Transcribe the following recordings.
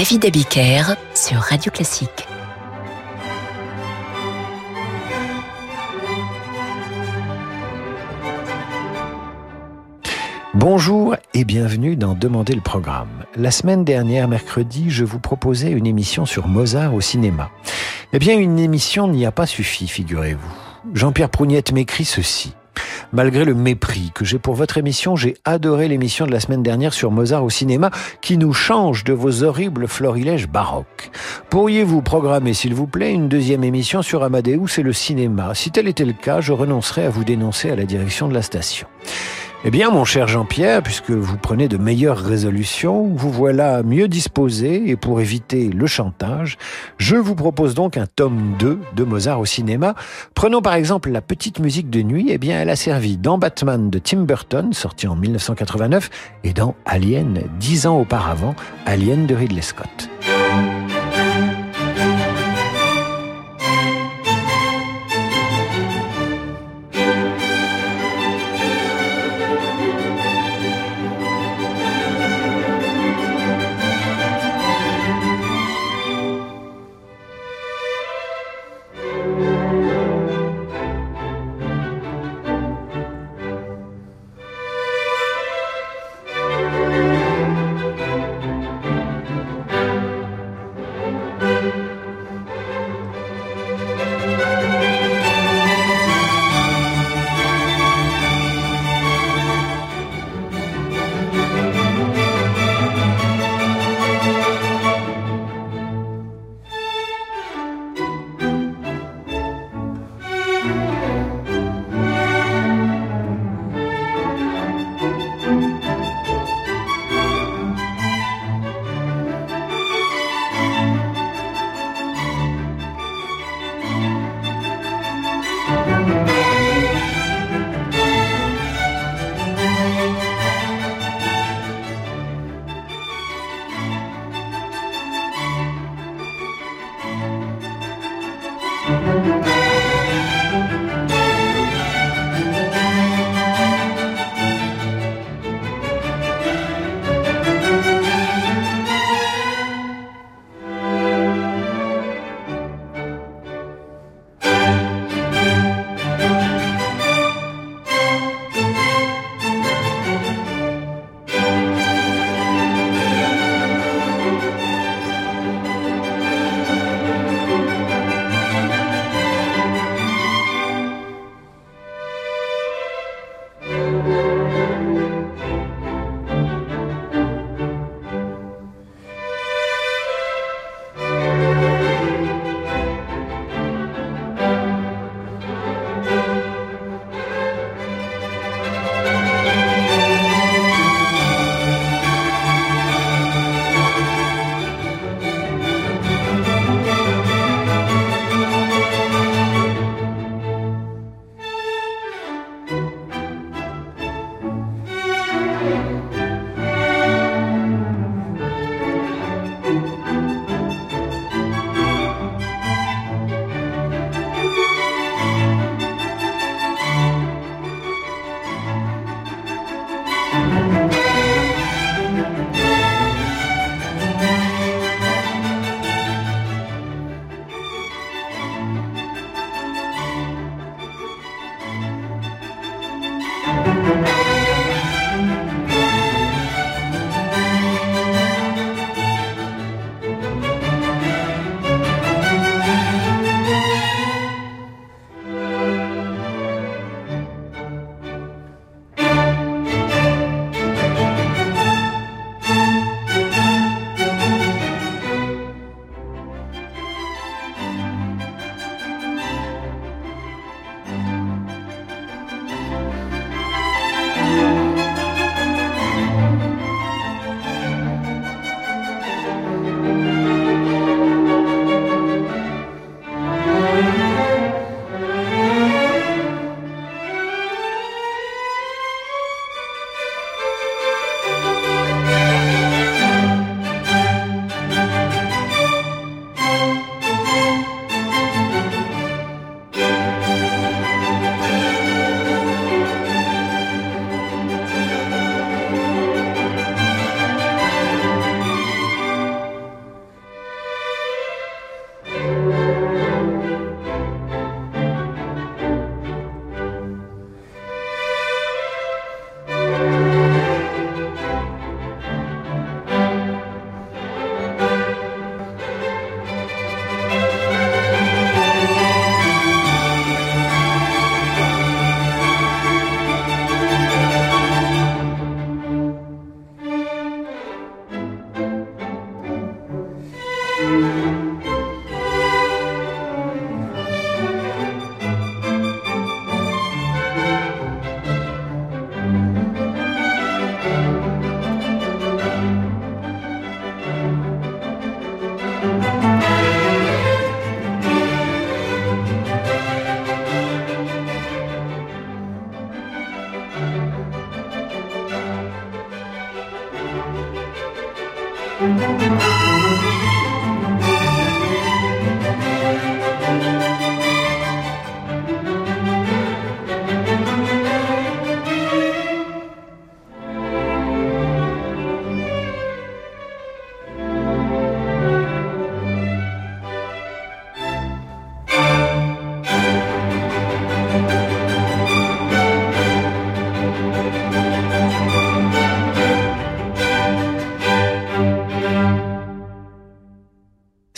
David Abiker sur Radio Classique. Bonjour et bienvenue dans Demander le programme. La semaine dernière, mercredi, je vous proposais une émission sur Mozart au cinéma. Eh bien, une émission n'y a pas suffi, figurez-vous. Jean-Pierre Prougnette m'écrit ceci. Malgré le mépris que j'ai pour votre émission, j'ai adoré l'émission de la semaine dernière sur Mozart au cinéma qui nous change de vos horribles florilèges baroques. Pourriez-vous programmer, s'il vous plaît, une deuxième émission sur Amadeus et le cinéma? Si tel était le cas, je renoncerais à vous dénoncer à la direction de la station. Eh bien, mon cher Jean-Pierre, puisque vous prenez de meilleures résolutions, vous voilà mieux disposé et pour éviter le chantage, je vous propose donc un tome 2 de Mozart au cinéma. Prenons par exemple la petite musique de nuit, eh bien, elle a servi dans Batman de Tim Burton, sorti en 1989, et dans Alien, dix ans auparavant, Alien de Ridley Scott.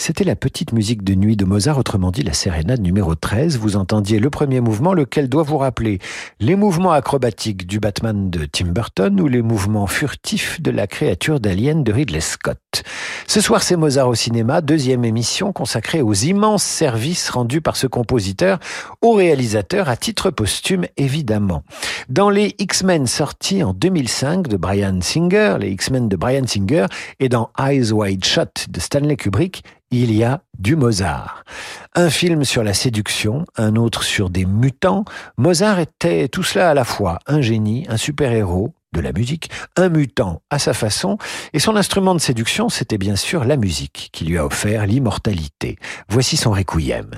C'était la petite musique de nuit de Mozart, autrement dit la sérénade numéro 13. Vous entendiez le premier mouvement, lequel doit vous rappeler les mouvements acrobatiques du Batman de Tim Burton ou les mouvements furtifs de la créature d'Alien de Ridley Scott. Ce soir, c'est Mozart au cinéma, deuxième émission consacrée aux immenses services rendus par ce compositeur au réalisateur à titre posthume, évidemment. Dans les X-Men sortis en 2005 de Brian Singer, les X-Men de Brian Singer, et dans Eyes Wide Shut de Stanley Kubrick, il y a du Mozart. Un film sur la séduction, un autre sur des mutants. Mozart était tout cela à la fois, un génie, un super-héros, de la musique, un mutant à sa façon, et son instrument de séduction, c'était bien sûr la musique qui lui a offert l'immortalité. Voici son requiem.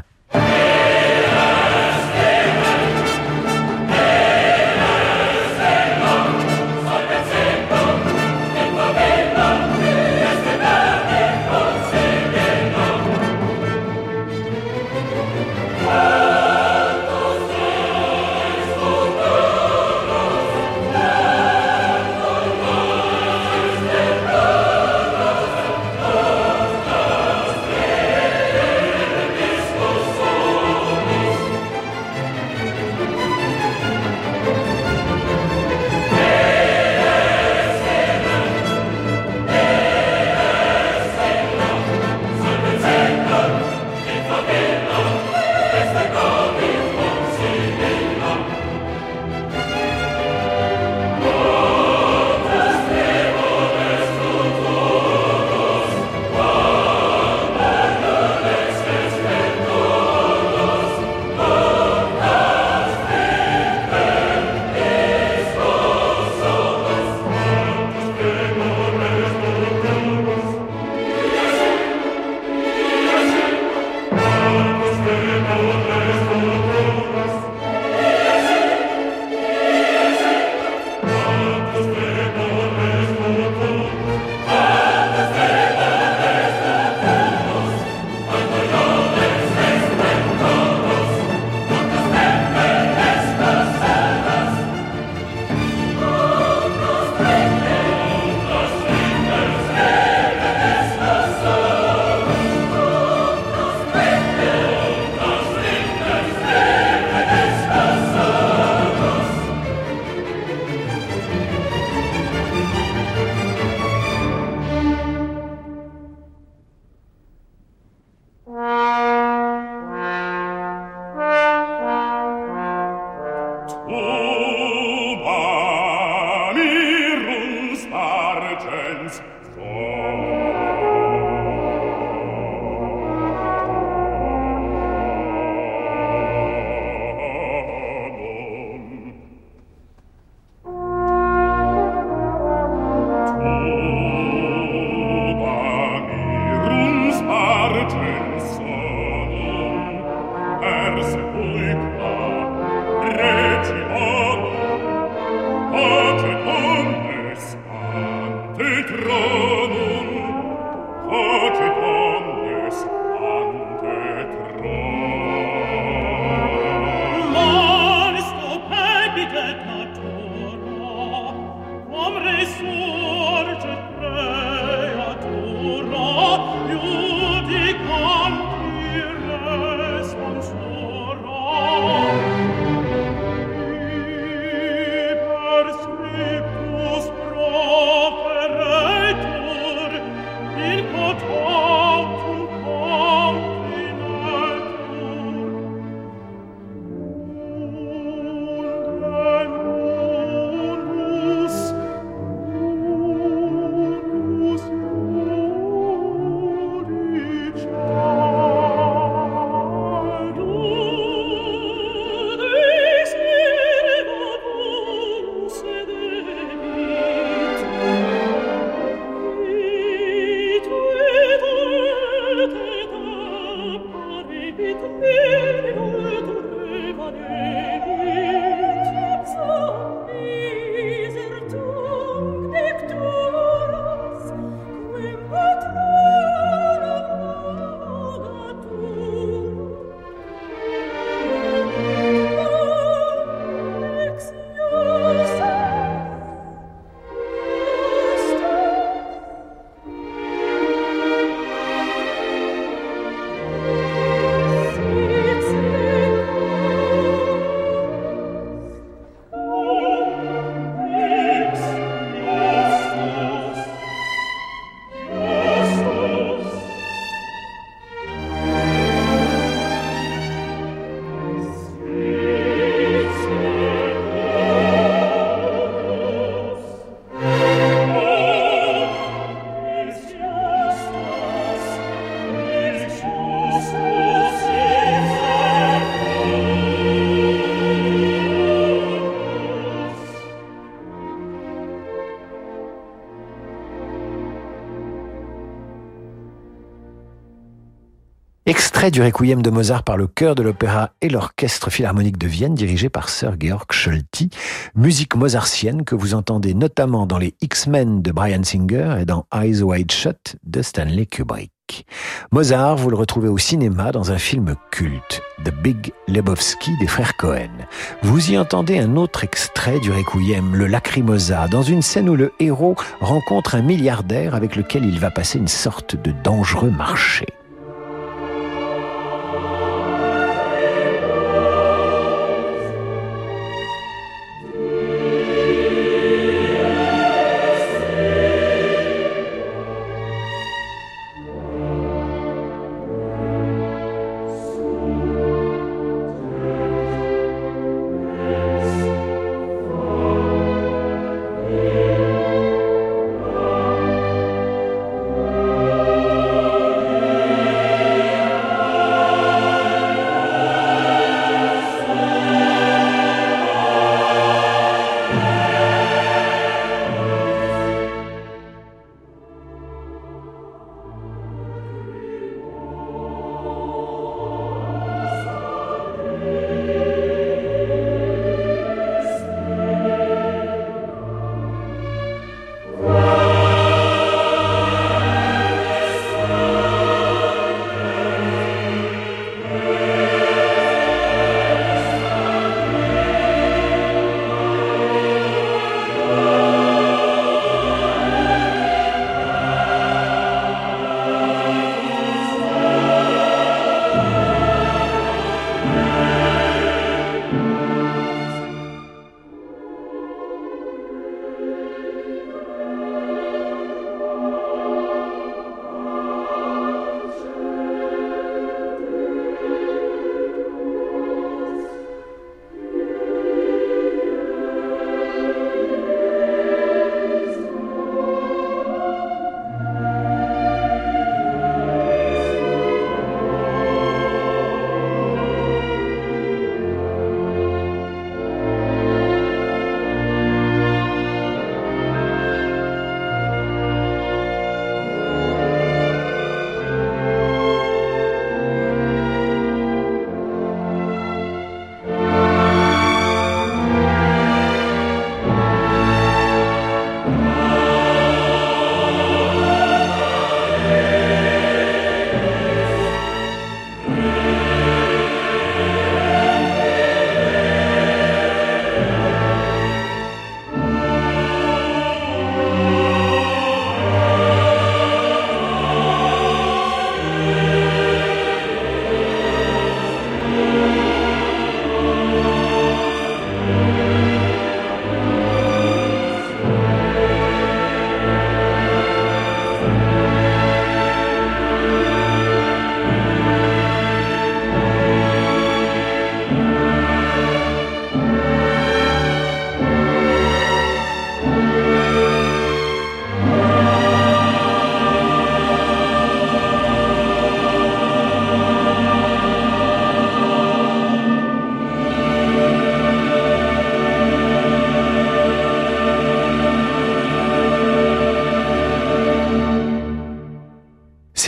Du Requiem de Mozart par le chœur de l'opéra et l'orchestre philharmonique de Vienne dirigé par Sir Georg Scholti, musique mozartienne que vous entendez notamment dans les X-Men de Brian Singer et dans Eyes Wide Shut de Stanley Kubrick. Mozart, vous le retrouvez au cinéma dans un film culte, The Big Lebowski des frères Cohen. Vous y entendez un autre extrait du Requiem, le Lacrimosa, dans une scène où le héros rencontre un milliardaire avec lequel il va passer une sorte de dangereux marché.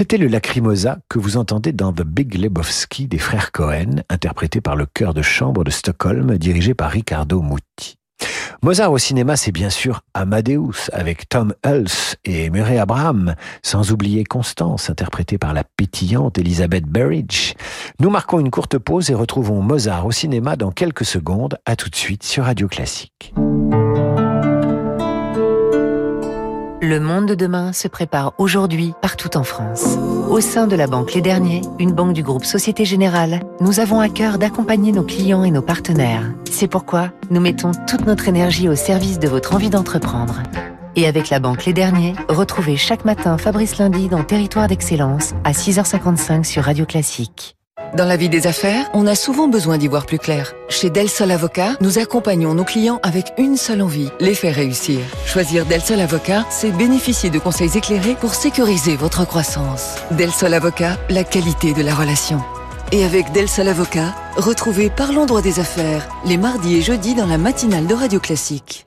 C'était le Lacrimosa que vous entendez dans The Big Lebowski des frères Cohen, interprété par le chœur de chambre de Stockholm, dirigé par Riccardo Muti. Mozart au cinéma, c'est bien sûr Amadeus avec Tom Hulce et Murray Abraham, sans oublier Constance, interprétée par la pétillante Elizabeth Berridge. Nous marquons une courte pause et retrouvons Mozart au cinéma dans quelques secondes. À tout de suite sur Radio Classique. Le monde de demain se prépare aujourd'hui partout en France. Au sein de la banque Les Derniers, une banque du groupe Société Générale, nous avons à cœur d'accompagner nos clients et nos partenaires. C'est pourquoi nous mettons toute notre énergie au service de votre envie d'entreprendre. Et avec la banque Les Derniers, retrouvez chaque matin Fabrice Lundi dans Territoire d'Excellence à 6h55 sur Radio Classique. Dans la vie des affaires, on a souvent besoin d'y voir plus clair. Chez Del Sol Avocat, nous accompagnons nos clients avec une seule envie, les faire réussir. Choisir Del Sol Avocat, c'est bénéficier de conseils éclairés pour sécuriser votre croissance. Del Sol Avocat, la qualité de la relation. Et avec Del Sol Avocat, retrouvez Parlons droit des affaires les mardis et jeudis dans la matinale de Radio Classique.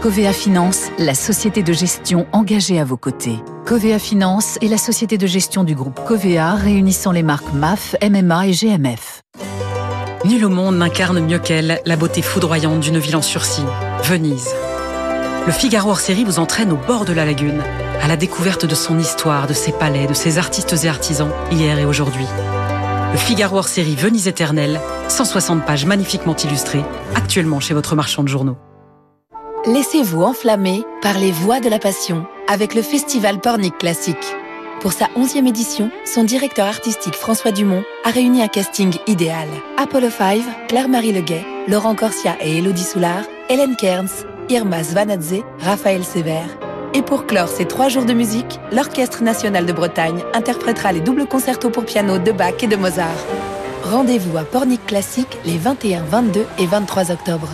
Covea Finance, la société de gestion engagée à vos côtés. Covea Finance est la société de gestion du groupe Covea réunissant les marques MAF, MMA et GMF. Nul au monde n'incarne mieux qu'elle la beauté foudroyante d'une ville en sursis, Venise. Le Figaro hors série vous entraîne au bord de la lagune, à la découverte de son histoire, de ses palais, de ses artistes et artisans, hier et aujourd'hui. Le Figaro hors série Venise éternelle, 160 pages magnifiquement illustrées, actuellement chez votre marchand de journaux. Laissez-vous enflammer par les voix de la passion avec le festival Pornic Classique. Pour sa 11e édition, son directeur artistique François Dumont a réuni un casting idéal. Apollo 5, Claire-Marie Leguet, Laurent Corsia et Elodie Soulard, Hélène Kearns, Irma Svanadze, Raphaël Sévère. Et pour clore ces trois jours de musique, l'Orchestre national de Bretagne interprétera les doubles concertos pour piano de Bach et de Mozart. Rendez-vous à Pornic Classique les 21, 22 et 23 octobre.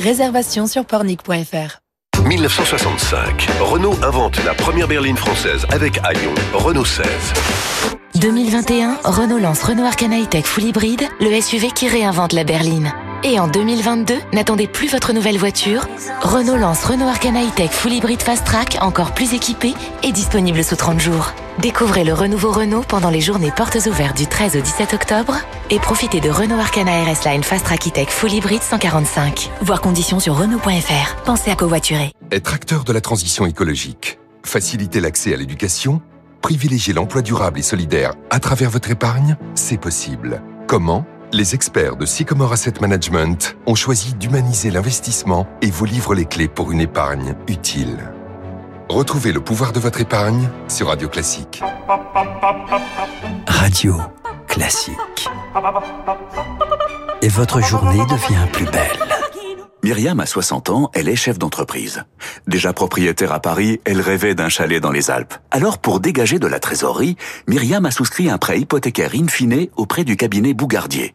Réservation sur pornic.fr. 1965, Renault invente la première berline française avec Aion, Renault 16. 2021, Renault lance Renault Arcana E-Tech Full Hybrid, le SUV qui réinvente la berline. Et en 2022, n'attendez plus votre nouvelle voiture. Renault lance Renault Arcana E-Tech Full Hybrid Fast Track, encore plus équipé et disponible sous 30 jours. Découvrez le renouveau Renault pendant les journées portes ouvertes du 13 au 17 octobre et profitez de Renault Arcana RS Line Fast Track E-Tech Full Hybrid 145. Voir conditions sur Renault.fr. Pensez à covoiturer. Être acteur de la transition écologique, faciliter l'accès à l'éducation, privilégier l'emploi durable et solidaire à travers votre épargne, c'est possible. Comment? Les experts de Sycomore Asset Management ont choisi d'humaniser l'investissement et vous livrent les clés pour une épargne utile. Retrouvez le pouvoir de votre épargne sur Radio Classique. Radio Classique. Et votre journée devient plus belle. Myriam a 60 ans, elle est chef d'entreprise. Déjà propriétaire à Paris, elle rêvait d'un chalet dans les Alpes. Alors pour dégager de la trésorerie, Myriam a souscrit un prêt hypothécaire in fine auprès du cabinet Bougardier.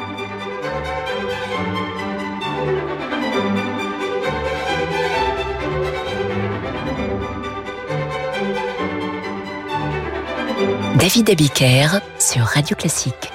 David Abiker sur Radio Classique.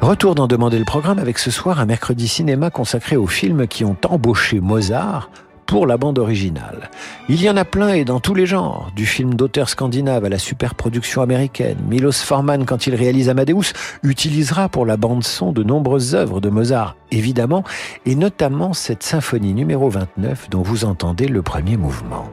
Retour d'en demander le programme avec ce soir un mercredi cinéma consacré aux films qui ont embauché Mozart pour la bande originale. Il y en a plein et dans tous les genres, du film d'auteur scandinave à la superproduction américaine. Milos Forman, quand il réalise Amadeus, utilisera pour la bande son de nombreuses œuvres de Mozart, évidemment, et notamment cette symphonie numéro 29 dont vous entendez le premier mouvement.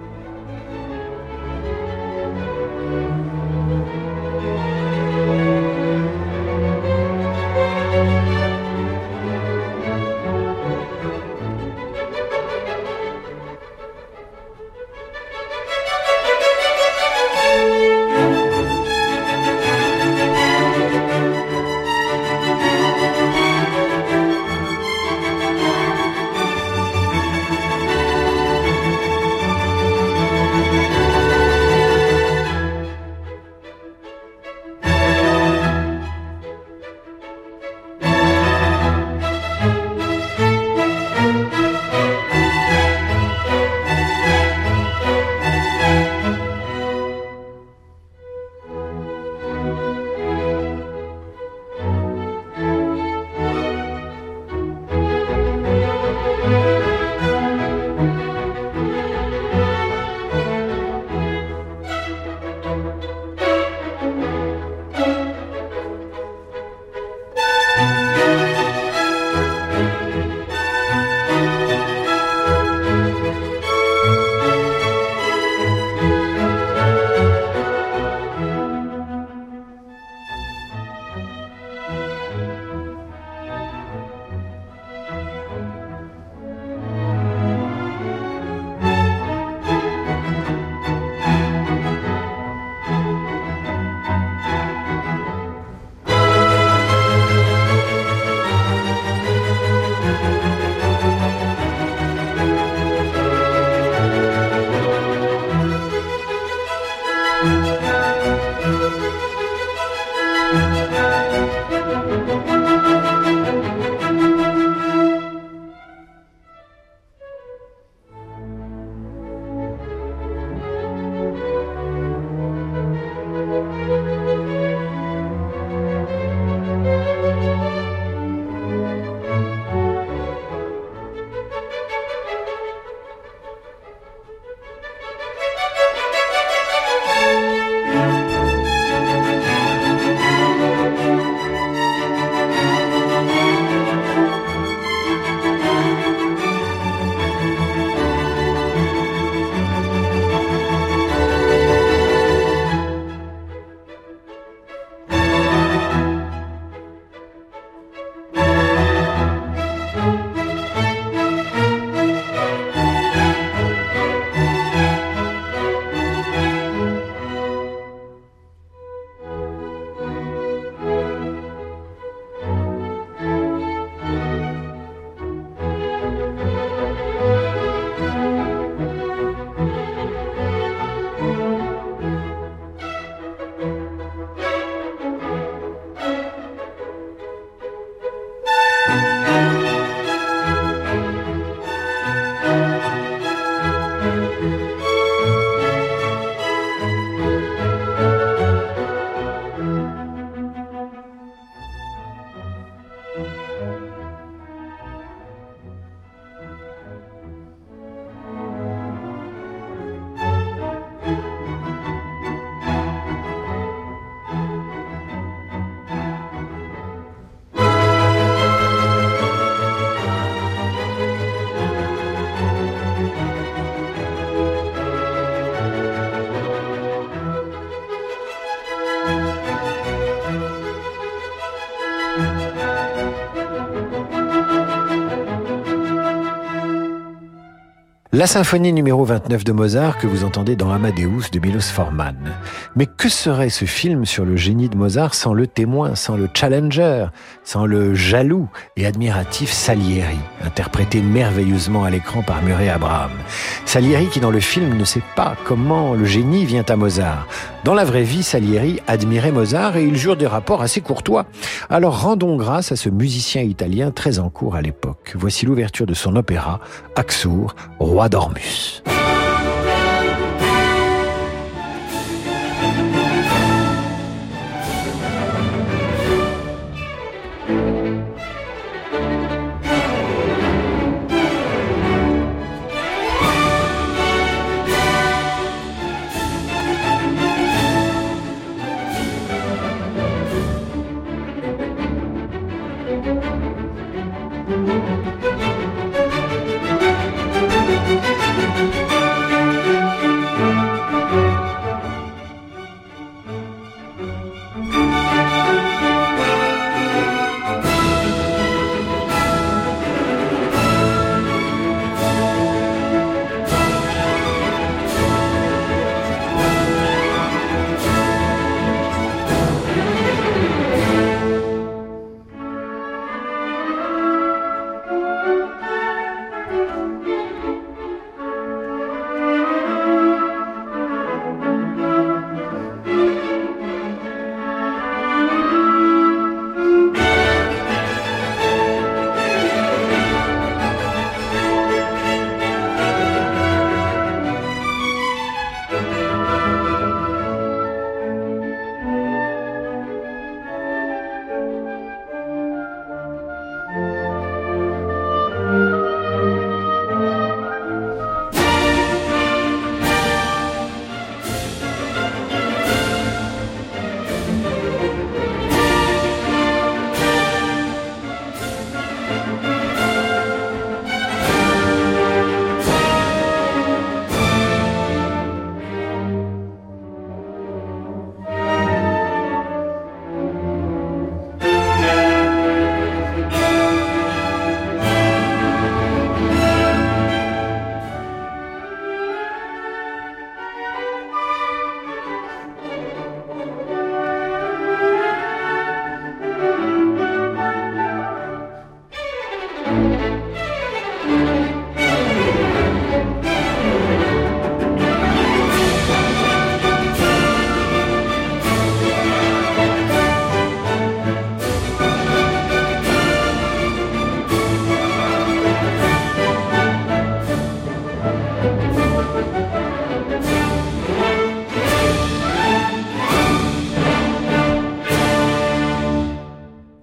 La symphonie numéro 29 de Mozart que vous entendez dans Amadeus de Milos Forman. Mais que serait ce film sur le génie de Mozart sans le témoin, sans le challenger, sans le jaloux et admiratif Salieri, interprété merveilleusement à l'écran par Murray Abraham? Salieri qui dans le film ne sait pas comment le génie vient à Mozart. Dans la vraie vie, Salieri admirait Mozart et il jure des rapports assez courtois. Alors rendons grâce à ce musicien italien très en cours à l'époque. Voici l'ouverture de son opéra, Axour, roi Dormus.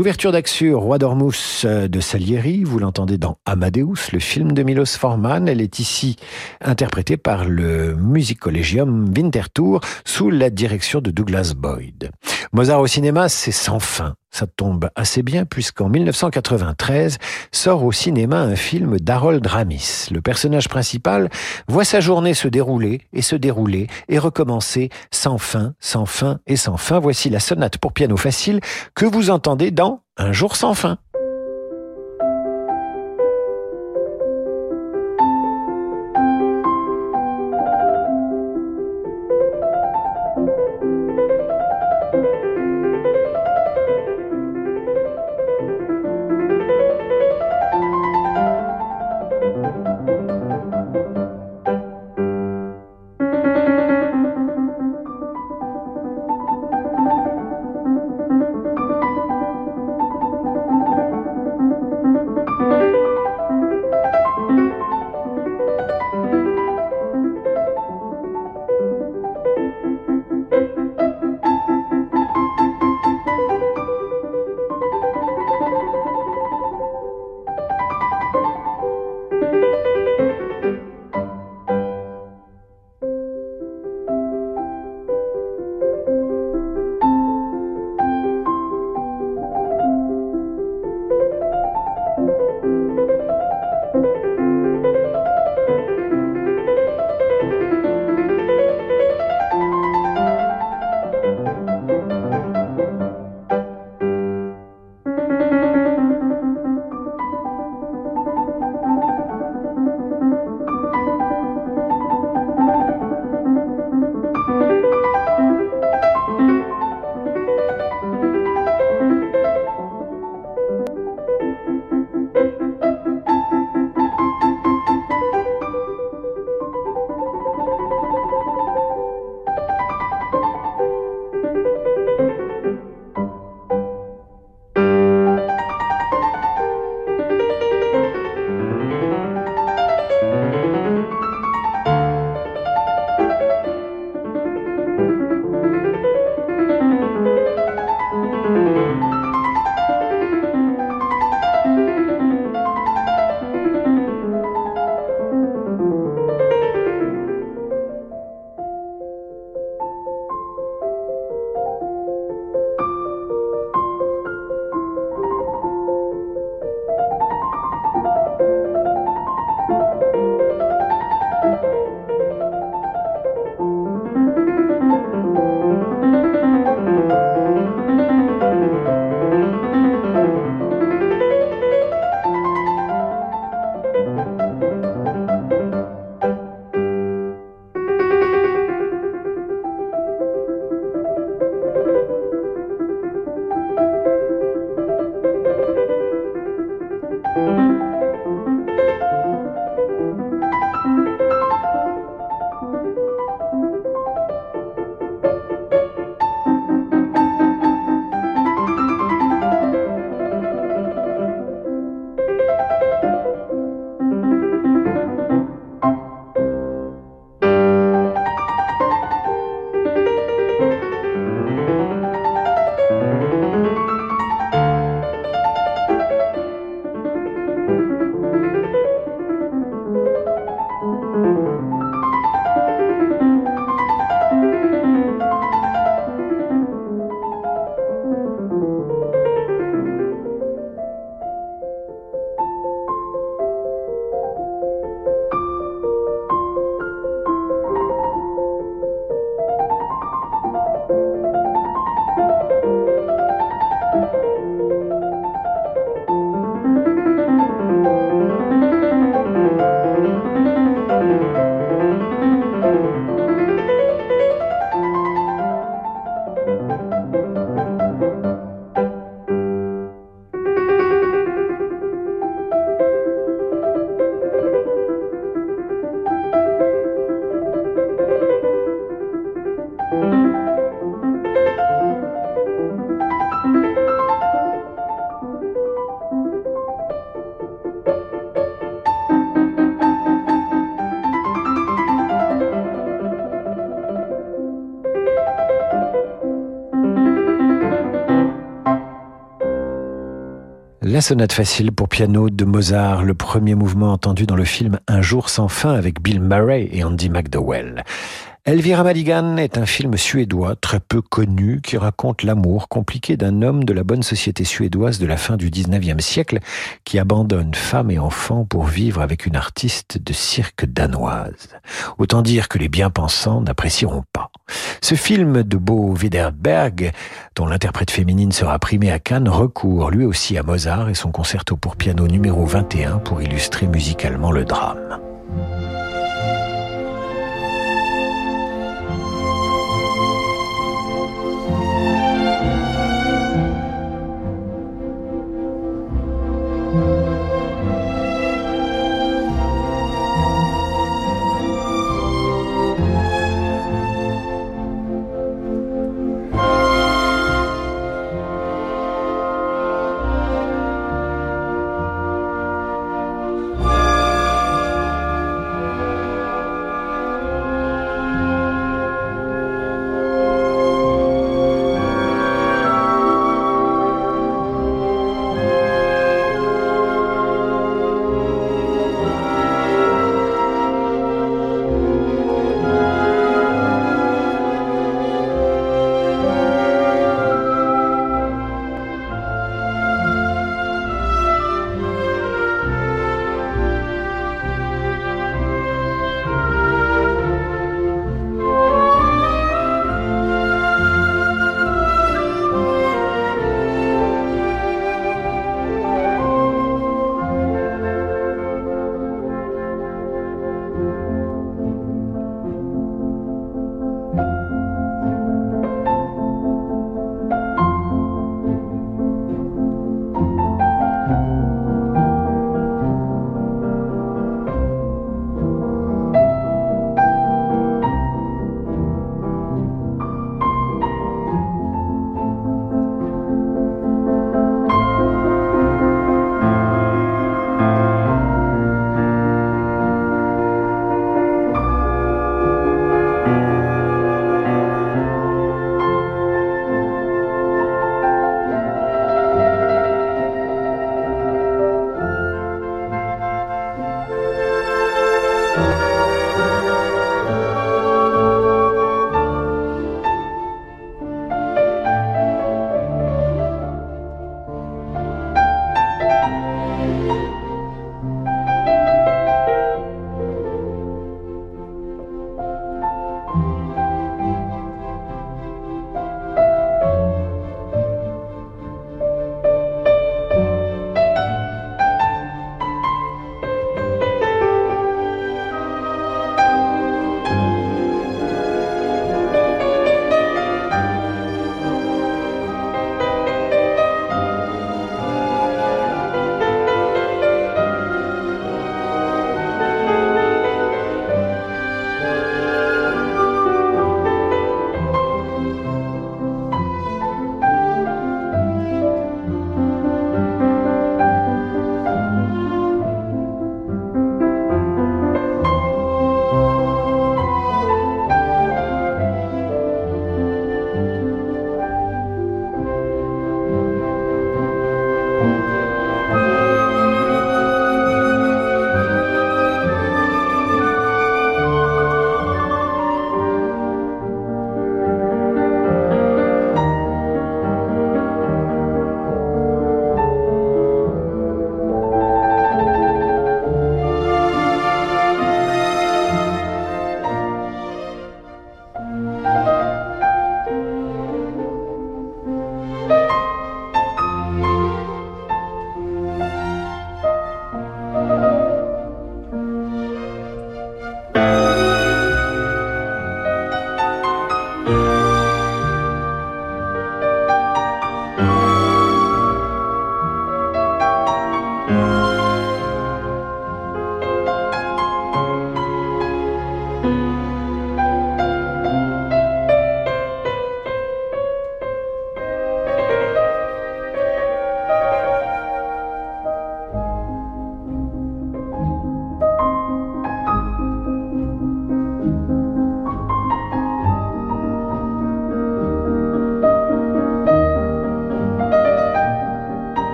L'ouverture d'Axur, Roi d'Ormus euh, de Salieri, vous l'entendez dans Amadeus, le film de Milos Forman. Elle est ici interprétée par le Musicollegium Winterthur sous la direction de Douglas Boyd. Mozart au cinéma, c'est sans fin. Ça tombe assez bien puisqu'en 1993 sort au cinéma un film d'Harold Ramis. Le personnage principal voit sa journée se dérouler et se dérouler et recommencer sans fin, sans fin et sans fin. Voici la sonate pour piano facile que vous entendez dans Un jour sans fin. La sonate facile pour piano de Mozart, le premier mouvement entendu dans le film Un jour sans fin avec Bill Murray et Andy McDowell. Elvira Madigan est un film suédois très peu connu qui raconte l'amour compliqué d'un homme de la bonne société suédoise de la fin du 19e siècle qui abandonne femme et enfants pour vivre avec une artiste de cirque danoise. Autant dire que les bien-pensants n'apprécieront pas. Ce film de Beau Widerberg, dont l'interprète féminine sera primée à Cannes, recourt lui aussi à Mozart et son concerto pour piano numéro 21 pour illustrer musicalement le drame.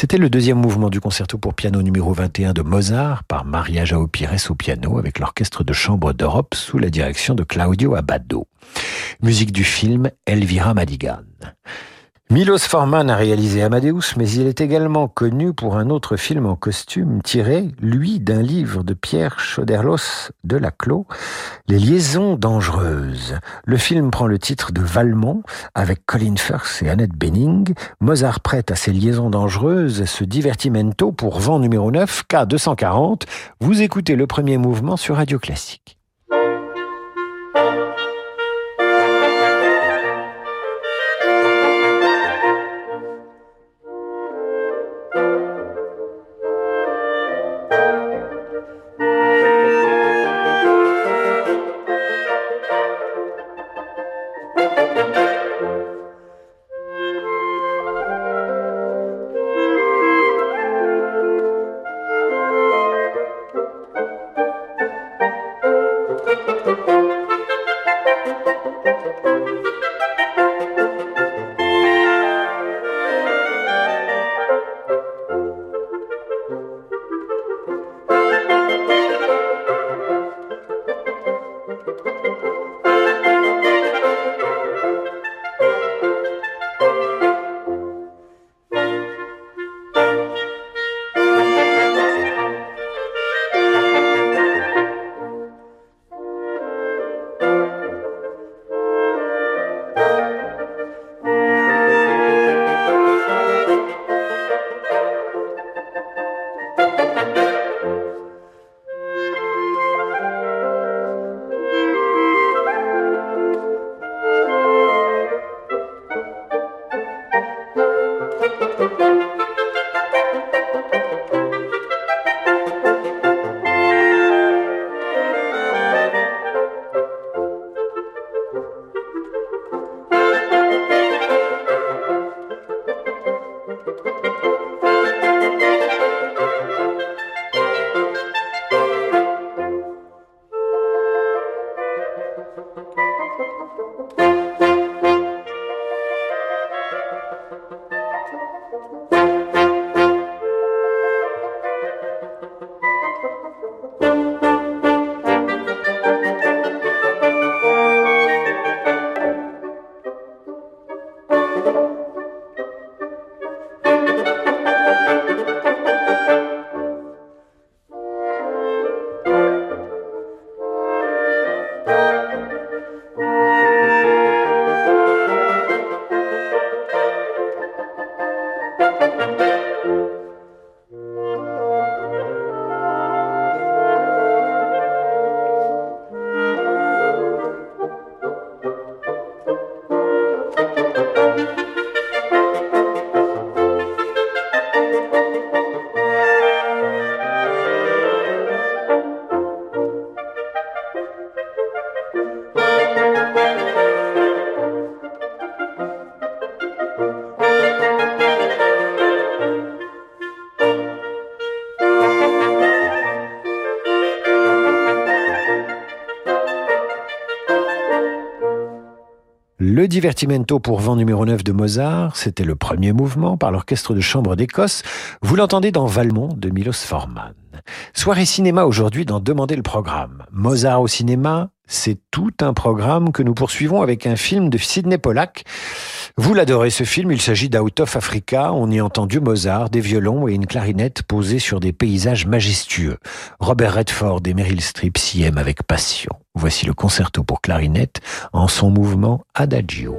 C'était le deuxième mouvement du concerto pour piano numéro 21 de Mozart par Maria Jao Pires au piano avec l'orchestre de chambre d'Europe sous la direction de Claudio Abbado. Musique du film Elvira Madigan. Milos Forman a réalisé Amadeus, mais il est également connu pour un autre film en costume tiré, lui, d'un livre de Pierre Choderlos de Laclos, Les liaisons dangereuses. Le film prend le titre de Valmont avec Colin Firth et Annette Bening. Mozart prête à ses liaisons dangereuses ce divertimento pour vent numéro 9, K240. Vous écoutez le premier mouvement sur Radio Classique. Divertimento pour vent numéro 9 de Mozart, c'était le premier mouvement par l'orchestre de chambre d'Écosse. Vous l'entendez dans Valmont de Milos Forman. Soirée cinéma aujourd'hui dans Demander le programme. Mozart au cinéma, c'est tout un programme que nous poursuivons avec un film de Sidney Pollack. Vous l'adorez ce film, il s'agit d'Out of Africa. On y entend du Mozart, des violons et une clarinette posée sur des paysages majestueux. Robert Redford et Meryl Streep s'y aiment avec passion. Voici le concerto pour clarinette en son mouvement Adagio.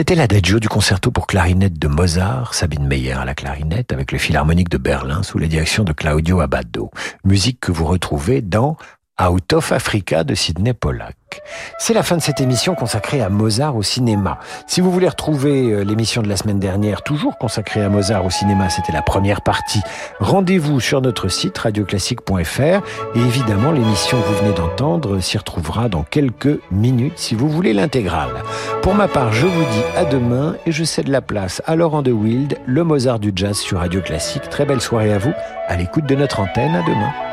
C'était l'adagio du concerto pour clarinette de Mozart, Sabine Meyer à la clarinette, avec le Philharmonique de Berlin sous la direction de Claudio Abbado. Musique que vous retrouvez dans Out of Africa de Sidney Pollack. C'est la fin de cette émission consacrée à Mozart au cinéma. Si vous voulez retrouver euh, l'émission de la semaine dernière, toujours consacrée à Mozart au cinéma, c'était la première partie, rendez-vous sur notre site radioclassique.fr et évidemment l'émission que vous venez d'entendre s'y retrouvera dans quelques minutes si vous voulez l'intégrale. Pour ma part, je vous dis à demain et je cède la place à Laurent de Wild, le Mozart du jazz sur Radio Classique. Très belle soirée à vous, à l'écoute de notre antenne. À demain.